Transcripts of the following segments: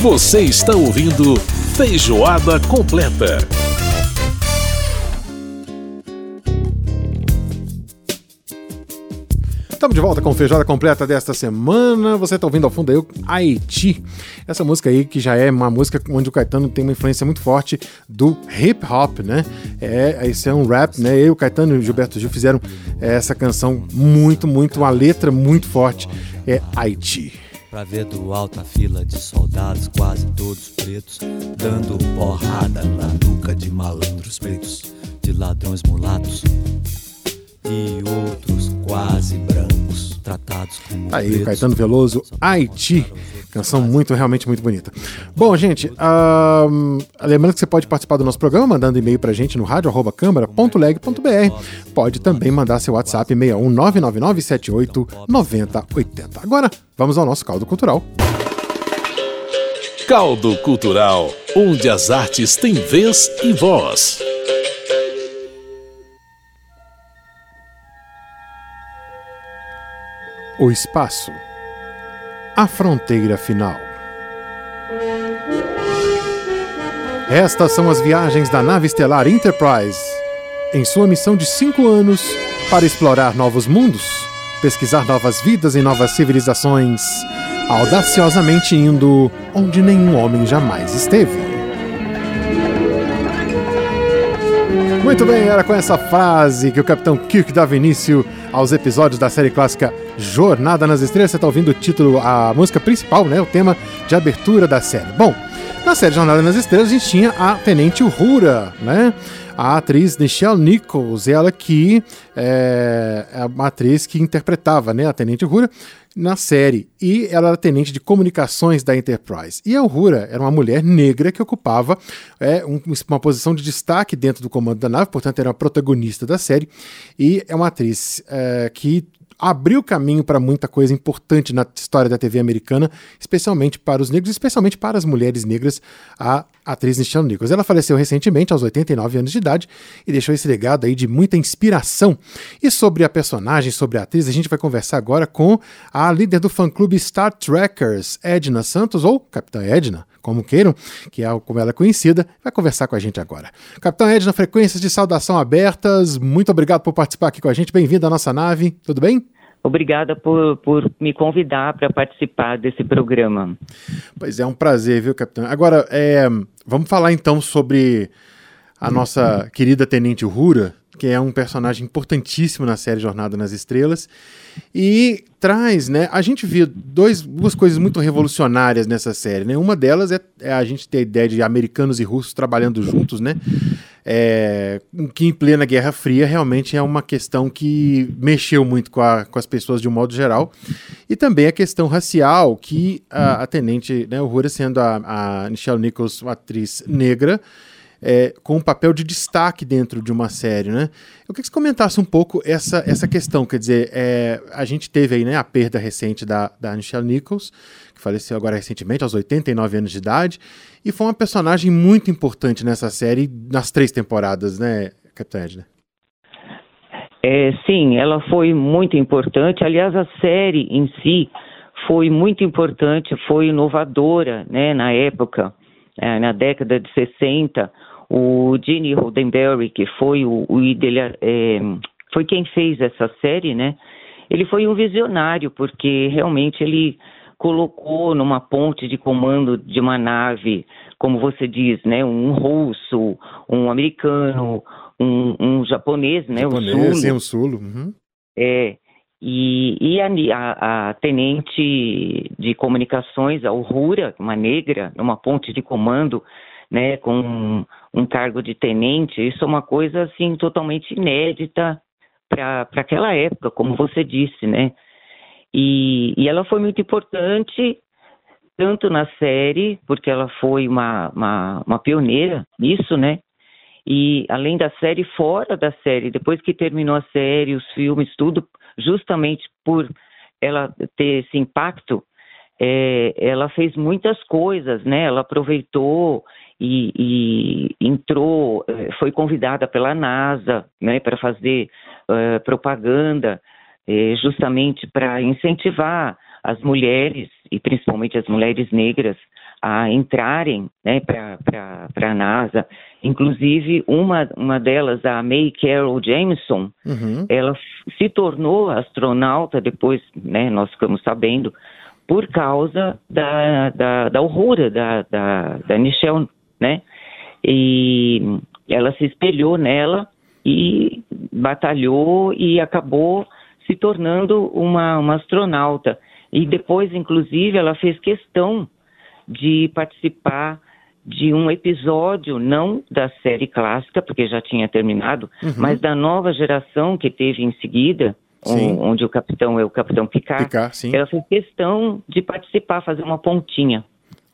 Você está ouvindo Feijoada Completa. Estamos de volta com Feijoada Completa desta semana. Você está ouvindo ao fundo aí o Haiti. Essa música aí que já é uma música onde o Caetano tem uma influência muito forte do hip hop, né? É, esse é um rap, né? Eu, o Caetano e o Gilberto Gil fizeram essa canção muito, muito, uma letra muito forte. É Haiti. Pra ver do alto a fila de soldados, quase todos pretos, dando porrada na nuca de malandros pretos, de ladrões mulatos e outros quase brancos, tratados como. Aí, o Caetano Veloso, Haiti. Canção muito, realmente muito bonita. Bom, gente, uh, lembrando que você pode participar do nosso programa mandando e-mail pra gente no rádio.câmara.leg.br. Pode também mandar seu WhatsApp 61 99978 9080. Agora, vamos ao nosso caldo cultural. Caldo Cultural, onde as artes têm vez e voz. O espaço. A fronteira final. Estas são as viagens da nave estelar Enterprise, em sua missão de cinco anos para explorar novos mundos, pesquisar novas vidas e novas civilizações, audaciosamente indo onde nenhum homem jamais esteve. Muito bem, era com essa frase que o Capitão Kirk dava início aos episódios da série clássica Jornada nas Estrelas. Você está ouvindo o título, a música principal, né? O tema de abertura da série. Bom, na série Jornada nas Estrelas a gente tinha a Tenente Uhura, né? A atriz Nichelle Nichols, ela que é, é uma atriz que interpretava né, a Tenente Uhura na série. E ela era tenente de comunicações da Enterprise. E a Uhura era uma mulher negra que ocupava é, um, uma posição de destaque dentro do comando da nave, portanto, era a protagonista da série. E é uma atriz é, que abriu caminho para muita coisa importante na história da TV americana, especialmente para os negros, especialmente para as mulheres negras, a atriz Nichelle Nichols. Ela faleceu recentemente, aos 89 anos de idade, e deixou esse legado aí de muita inspiração. E sobre a personagem, sobre a atriz, a gente vai conversar agora com a líder do fã-clube Star Trekkers, Edna Santos, ou Capitã Edna, como queiram, que é como ela é conhecida, vai conversar com a gente agora. Capitã Edna, frequências de saudação abertas, muito obrigado por participar aqui com a gente, bem-vindo à nossa nave, tudo bem? Obrigada por, por me convidar para participar desse programa. Pois é, um prazer, viu, capitão? Agora, é, vamos falar então sobre a nossa querida Tenente Rura, que é um personagem importantíssimo na série Jornada nas Estrelas. E traz, né? A gente viu dois, duas coisas muito revolucionárias nessa série, né? Uma delas é, é a gente ter a ideia de americanos e russos trabalhando juntos, né? É, que em plena Guerra Fria realmente é uma questão que mexeu muito com, a, com as pessoas de um modo geral. E também a questão racial, que a, a tenente, né, o Rura sendo a, a Nichols, uma atriz negra, é, com um papel de destaque dentro de uma série, né? Eu queria que você comentasse um pouco essa, essa questão, quer dizer, é, a gente teve aí né, a perda recente da, da Nichelle Nichols, que faleceu agora recentemente, aos 89 anos de idade, e foi uma personagem muito importante nessa série, nas três temporadas, né, Capitã Edna? É, sim, ela foi muito importante. Aliás, a série em si foi muito importante, foi inovadora né, na época, é, na década de 60 o Gene Roddenberry, que foi o, o é, foi quem fez essa série, né? Ele foi um visionário porque realmente ele colocou numa ponte de comando de uma nave, como você diz, né, um russo, um americano, um, um japonês, né, japonês, o Sulo. Sim, o Sulo. Uhum. É, e, e a, a, a, tenente de comunicações, a Uhura, uma negra, numa ponte de comando, né, com um, cargo de tenente, isso é uma coisa assim totalmente inédita para aquela época, como você disse, né? E, e ela foi muito importante tanto na série, porque ela foi uma, uma, uma pioneira nisso, né? E além da série, fora da série, depois que terminou a série, os filmes, tudo, justamente por ela ter esse impacto, é, ela fez muitas coisas, né? Ela aproveitou e, e entrou, eh, foi convidada pela NASA né, para fazer uh, propaganda, eh, justamente para incentivar as mulheres, e principalmente as mulheres negras, a entrarem né, para a NASA. Inclusive, uma, uma delas, a May Carol Jameson, uhum. ela se tornou astronauta, depois né, nós ficamos sabendo, por causa da, da, da Aurora, da, da, da Michelle, né? E ela se espelhou nela e batalhou e acabou se tornando uma, uma astronauta. E depois, inclusive, ela fez questão de participar de um episódio, não da série clássica, porque já tinha terminado, uhum. mas da nova geração que teve em seguida, um, onde o capitão é o capitão Picard. Picard ela fez questão de participar, fazer uma pontinha.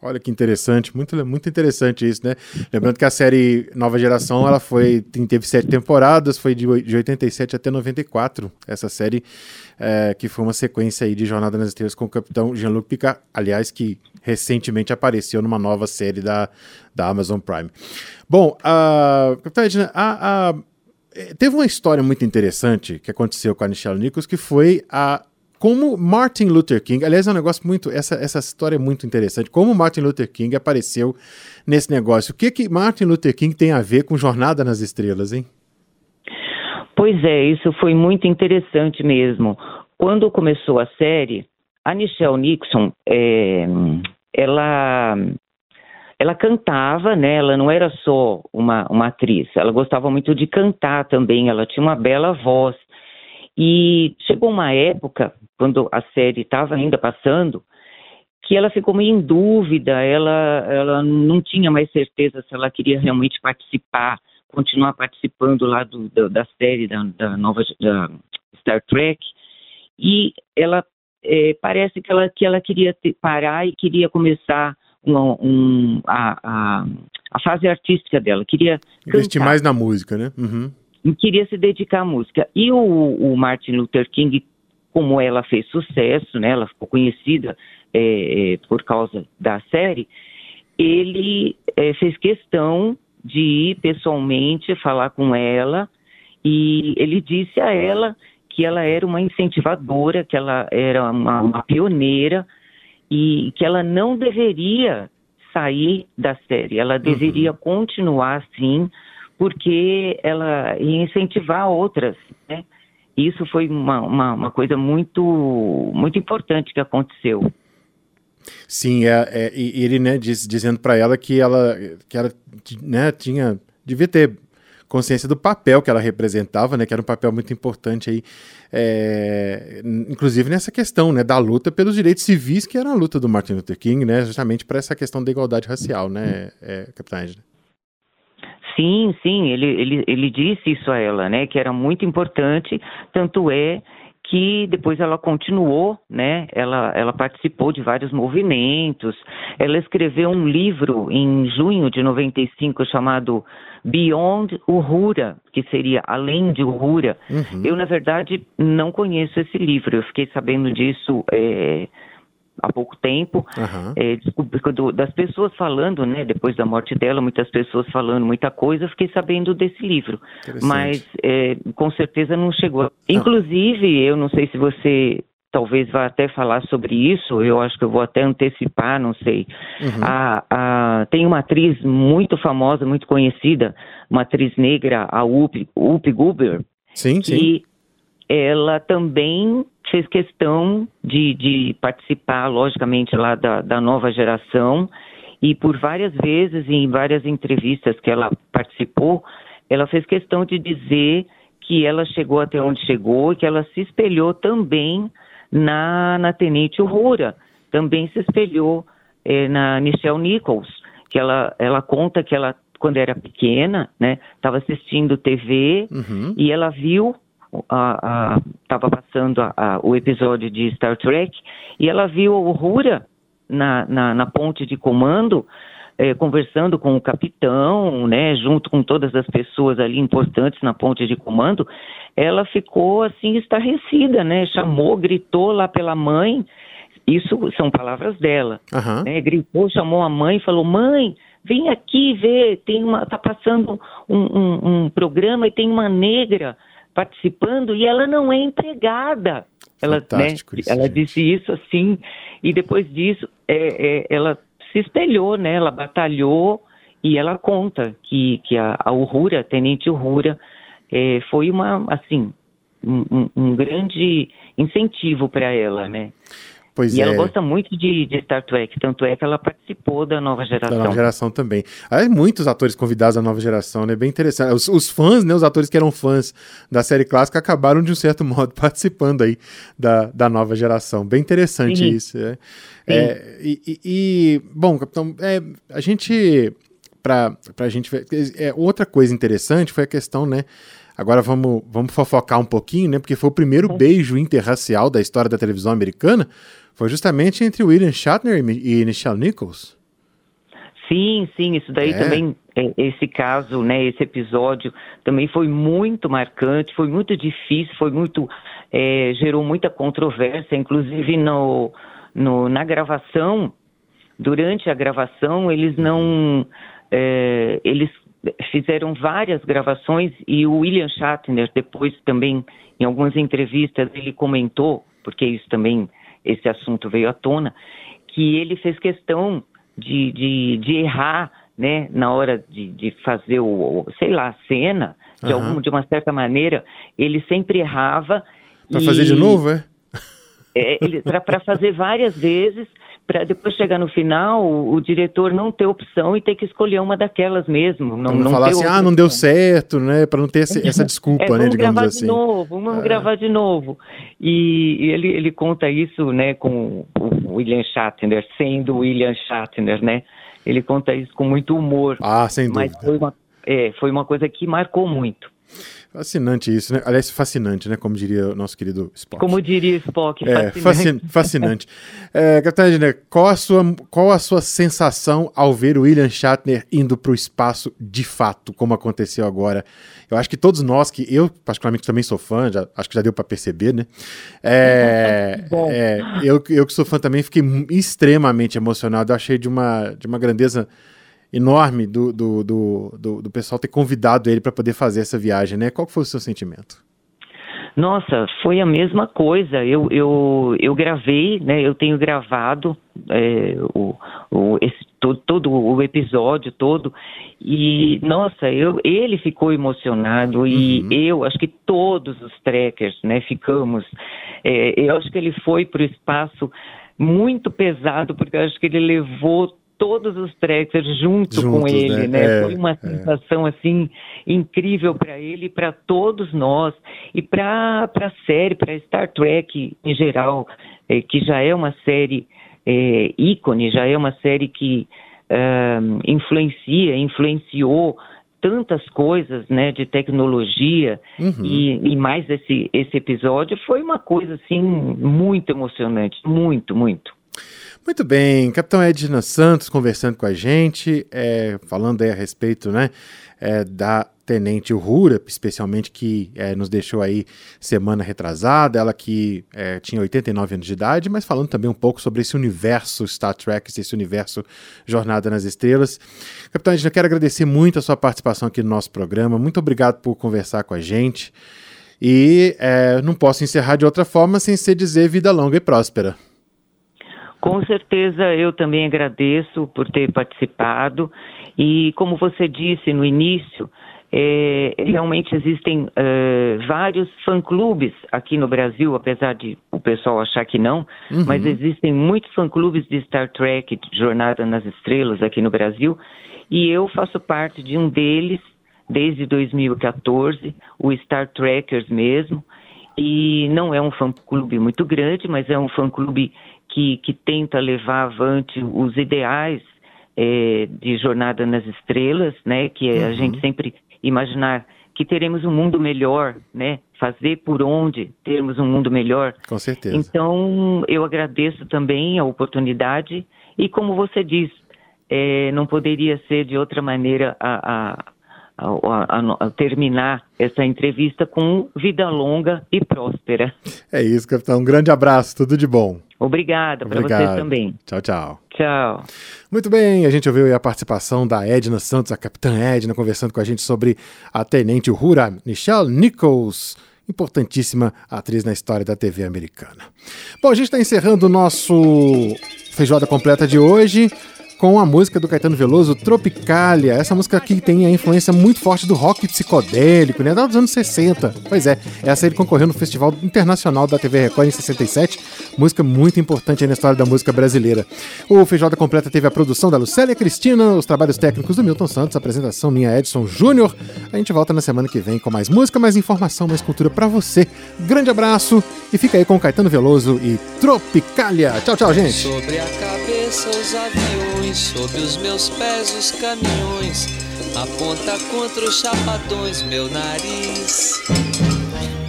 Olha que interessante, muito, muito interessante isso, né? Lembrando que a série Nova Geração, ela foi, teve sete temporadas, foi de, de 87 até 94, essa série, é, que foi uma sequência aí de Jornada nas Estrelas com o Capitão Jean-Luc Picard, aliás, que recentemente apareceu numa nova série da, da Amazon Prime. Bom, a, Capitão Edna, a, a, teve uma história muito interessante que aconteceu com a Nichelle Nichols, que foi a como Martin Luther King, aliás, é um negócio muito, essa, essa história é muito interessante, como Martin Luther King apareceu nesse negócio. O que que Martin Luther King tem a ver com Jornada nas Estrelas, hein? Pois é, isso foi muito interessante mesmo. Quando começou a série, a Nichelle Nixon, é, ela, ela cantava, né? Ela não era só uma, uma atriz, ela gostava muito de cantar também, ela tinha uma bela voz. E chegou uma época, quando a série estava ainda passando, que ela ficou meio em dúvida, ela, ela não tinha mais certeza se ela queria realmente participar, continuar participando lá do, do, da série da, da nova da Star Trek, e ela é, parece que ela, que ela queria ter, parar e queria começar um, um, a, a, a, fase artística dela, queria investir cantar. mais na música, né? Uhum queria se dedicar à música. E o, o, Martin Luther King, como ela fez sucesso, né, ela ficou conhecida é, é, por causa da série, ele é, fez questão de ir pessoalmente falar com ela e ele disse a ela que ela era uma incentivadora, que ela era uma, uma pioneira e que ela não deveria sair da série, ela deveria uhum. continuar assim porque ela ia incentivar outras, né? Isso foi uma, uma, uma coisa muito, muito importante que aconteceu. Sim, é, é, ele né, diz, dizendo para ela que ela, que ela né, tinha, devia ter consciência do papel que ela representava, né, que era um papel muito importante aí, é, inclusive nessa questão né, da luta pelos direitos civis, que era a luta do Martin Luther King, né, justamente para essa questão da igualdade racial, né, é, Capitã Angela? Sim, sim, ele, ele, ele disse isso a ela, né, que era muito importante, tanto é que depois ela continuou, né? Ela, ela participou de vários movimentos. Ela escreveu um livro em junho de 95 chamado Beyond Uhura, que seria Além de Uhura. Uhum. Eu, na verdade, não conheço esse livro. Eu fiquei sabendo disso é, há pouco tempo, uhum. é, das pessoas falando, né, depois da morte dela, muitas pessoas falando muita coisa, fiquei sabendo desse livro, mas é, com certeza não chegou. Não. Inclusive, eu não sei se você talvez vá até falar sobre isso, eu acho que eu vou até antecipar, não sei. Uhum. A, a, tem uma atriz muito famosa, muito conhecida, uma atriz negra, a Whoopi, Whoopi Goldberg, sim, que sim. ela também fez questão de, de participar, logicamente, lá da, da nova geração, e por várias vezes, em várias entrevistas que ela participou, ela fez questão de dizer que ela chegou até onde chegou e que ela se espelhou também na, na Tenente Aurora, também se espelhou é, na Michelle Nichols, que ela, ela conta que ela, quando era pequena, né, estava assistindo TV uhum. e ela viu estava passando a, a, o episódio de Star Trek e ela viu o Rura na, na, na ponte de comando é, conversando com o capitão, né, junto com todas as pessoas ali importantes na ponte de comando, ela ficou assim estarrecida, né, chamou, gritou lá pela mãe, isso são palavras dela, uhum. né, gritou, chamou a mãe, falou, mãe, vem aqui ver, tem uma, tá passando um, um, um programa e tem uma negra participando e ela não é empregada. Ela, né, ela disse isso assim, e depois disso é, é, ela se espelhou, né? Ela batalhou e ela conta que, que a, a Uhura, a Tenente Uhura, é, foi uma, assim, um, um grande incentivo para ela, né? Pois e é. ela gosta muito de, de, Star Trek, tanto é que ela participou da nova geração. Da nova geração também. Há muitos atores convidados da nova geração, né? Bem interessante. Os, os, fãs, né? Os atores que eram fãs da série clássica acabaram, de um certo modo, participando aí da, da nova geração. Bem interessante Sim. isso. É. É, e, e, e, bom, capitão, é, a gente. Pra, pra gente ver. É, outra coisa interessante foi a questão, né? Agora vamos, vamos fofocar um pouquinho, né? Porque foi o primeiro uhum. beijo interracial da história da televisão americana foi justamente entre William Shatner e Nichelle Nichols. Sim, sim, isso daí é. também, esse caso, né, esse episódio também foi muito marcante, foi muito difícil, foi muito, é, gerou muita controvérsia, inclusive no, no, na gravação, durante a gravação, eles não, é, eles fizeram várias gravações e o William Shatner depois também, em algumas entrevistas, ele comentou, porque isso também esse assunto veio à tona, que ele fez questão de, de, de errar, né, na hora de, de fazer o, sei lá, a cena, de, uhum. algum, de uma certa maneira, ele sempre errava. Para fazer de novo, é? é para fazer várias vezes para depois chegar no final, o, o, diretor não ter opção e ter que escolher uma daquelas mesmo. Não, não, não falar assim, ah, não deu certo, né? Para não ter essa, essa desculpa, é, né? Digamos gravar assim. De novo, vamos é. gravar de novo. E, e, ele, ele conta isso, né, com o William Shatner, sendo William Shatner, né? Ele conta isso com muito humor. Ah, sem dúvida. Mas foi uma, é, foi uma coisa que marcou muito. Fascinante isso, né? Aliás, fascinante, né? Como diria o nosso querido Spock. Como diria Spock, é, fascinante. fascinante. é, Catarina, qual a, sua, qual a sua sensação ao ver o William Shatner indo para o espaço de fato, como aconteceu agora? Eu acho que todos nós, que eu particularmente também sou fã, já, acho que já deu para perceber, né? É, é, eu, eu que sou fã também fiquei extremamente emocionado. Eu achei de uma, de uma grandeza enorme do, do, do, do, do pessoal ter convidado ele para poder fazer essa viagem, né? Qual foi o seu sentimento? Nossa, foi a mesma coisa. Eu, eu, eu gravei, né? Eu tenho gravado é, o, o, esse, todo, todo o episódio todo e nossa, eu, ele ficou emocionado e uhum. eu acho que todos os trekkers, né? Ficamos. É, eu acho que ele foi para o espaço muito pesado porque eu acho que ele levou todos os trekkers junto Juntos, com ele, né? né? É, Foi uma é. sensação assim incrível para ele, para todos nós e para a série, para Star Trek em geral, é, que já é uma série é, ícone, já é uma série que influencia, influenciou tantas coisas, né, de tecnologia uhum. e, e, mais esse esse episódio foi uma coisa assim muito emocionante, muito, muito. Muito bem, Capitão Edna Santos conversando com a gente, é, falando aí a respeito né, é, da Tenente Uhura, especialmente que é, nos deixou aí semana retrasada, ela que é, tinha 89 anos de idade, mas falando também um pouco sobre esse universo Star Trek, esse universo Jornada nas Estrelas. Capitão Edna, quero agradecer muito a sua participação aqui no nosso programa, muito obrigado por conversar com a gente e é, não posso encerrar de outra forma sem ser dizer vida longa e próspera. Com certeza eu também agradeço por ter participado. E como você disse no início, é, realmente existem é, vários fã-clubes aqui no Brasil, apesar de o pessoal achar que não, uhum. mas existem muitos fã-clubes de Star Trek, de Jornada nas Estrelas aqui no Brasil, e eu faço parte de um deles desde 2014, o Star Trekkers mesmo, e não é um fã-clube muito grande, mas é um fã-clube que, que tenta levar avante os ideais é, de Jornada nas Estrelas, né? Que é uhum. a gente sempre imaginar que teremos um mundo melhor, né? Fazer por onde termos um mundo melhor. Com certeza. Então, eu agradeço também a oportunidade e, como você diz, é, não poderia ser de outra maneira a, a a, a, a, terminar essa entrevista com vida longa e próspera. É isso, capitão. Um grande abraço, tudo de bom. Obrigada para você também. Tchau, tchau. Tchau. Muito bem, a gente ouviu a participação da Edna Santos, a capitã Edna, conversando com a gente sobre a tenente Uhura Michelle Nichols, importantíssima atriz na história da TV americana. Bom, a gente está encerrando o nosso feijoada completa de hoje com a música do Caetano Veloso, Tropicália. Essa música aqui tem a influência muito forte do rock psicodélico, né? Dos anos 60. Pois é, essa ele concorreu no Festival Internacional da TV Record em 67. Música muito importante na história da música brasileira. O Feijoada Completa teve a produção da Lucélia Cristina, os trabalhos técnicos do Milton Santos, a apresentação minha Edson Júnior. A gente volta na semana que vem com mais música, mais informação, mais cultura para você. Grande abraço e fica aí com Caetano Veloso e Tropicália. Tchau, tchau, gente. Sobre a cabeça os aviões, sobre os meus pés os caminhões, aponta contra os chapadões meu nariz.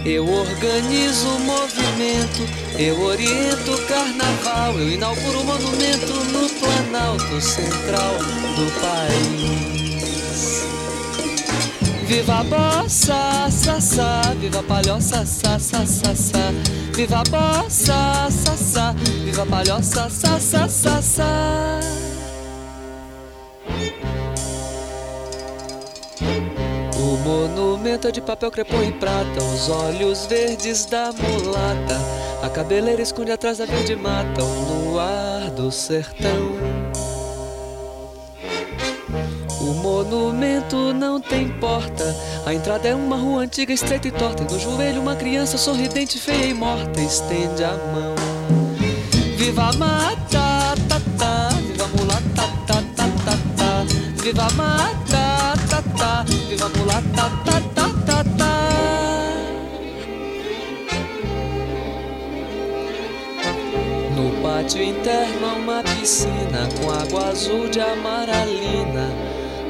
Eu organizo o movimento, eu oriento o carnaval, eu inauguro o monumento no Planalto Central do país. Viva a bossa, sa, sa, viva a palhoça, sa, sa. Viva a bossa, sa, sa, viva a palhoça, sa, sa. O monumento é de papel crepom e prata, os olhos verdes da mulata, a cabeleira esconde atrás da verde mata, o luar do sertão. O monumento não tem porta. A entrada é uma rua antiga, estreita e torta. E no joelho, uma criança sorridente, feia e morta. Estende a mão. Viva a mata, ta, ta, viva a mulata, ta, ta, ta, ta. Viva a mata, ta, ta, viva a mulata, ta, ta, ta, ta. No pátio interno há uma piscina com água azul de amaralina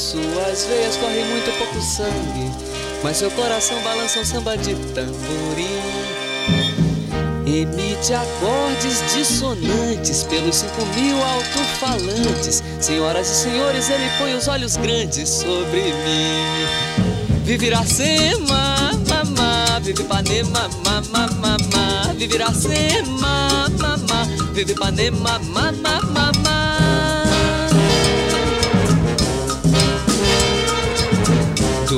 suas veias corre muito pouco sangue. Mas seu coração balança um samba de tamborim. Emite acordes dissonantes pelos cinco mil alto-falantes. Senhoras e senhores, ele põe os olhos grandes sobre mim. Vive Iracema, mamá, vive Ipanema, mamá, mamá. Vive Iracema, mamá, vive Ipanema, mamá, mamá.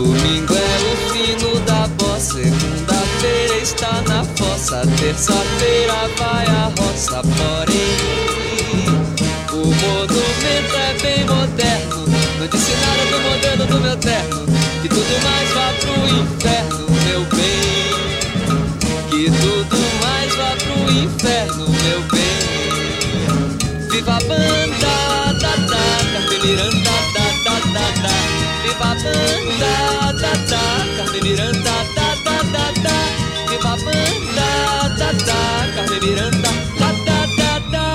Domingo é o fino da bossa, segunda-feira está na fossa, terça-feira vai a roça, porém o monumento é bem moderno, não disse nada do modelo do meu terno, que tudo mais vá pro inferno, meu bem, que tudo mais vá pro inferno, meu bem. Viva a banda, da, da, da, da, da, Carmen Miranda, da, da, da, da.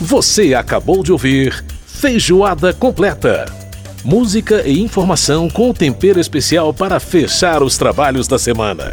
Você acabou de ouvir Feijoada Completa. Música e informação com tempero especial para fechar os trabalhos da semana.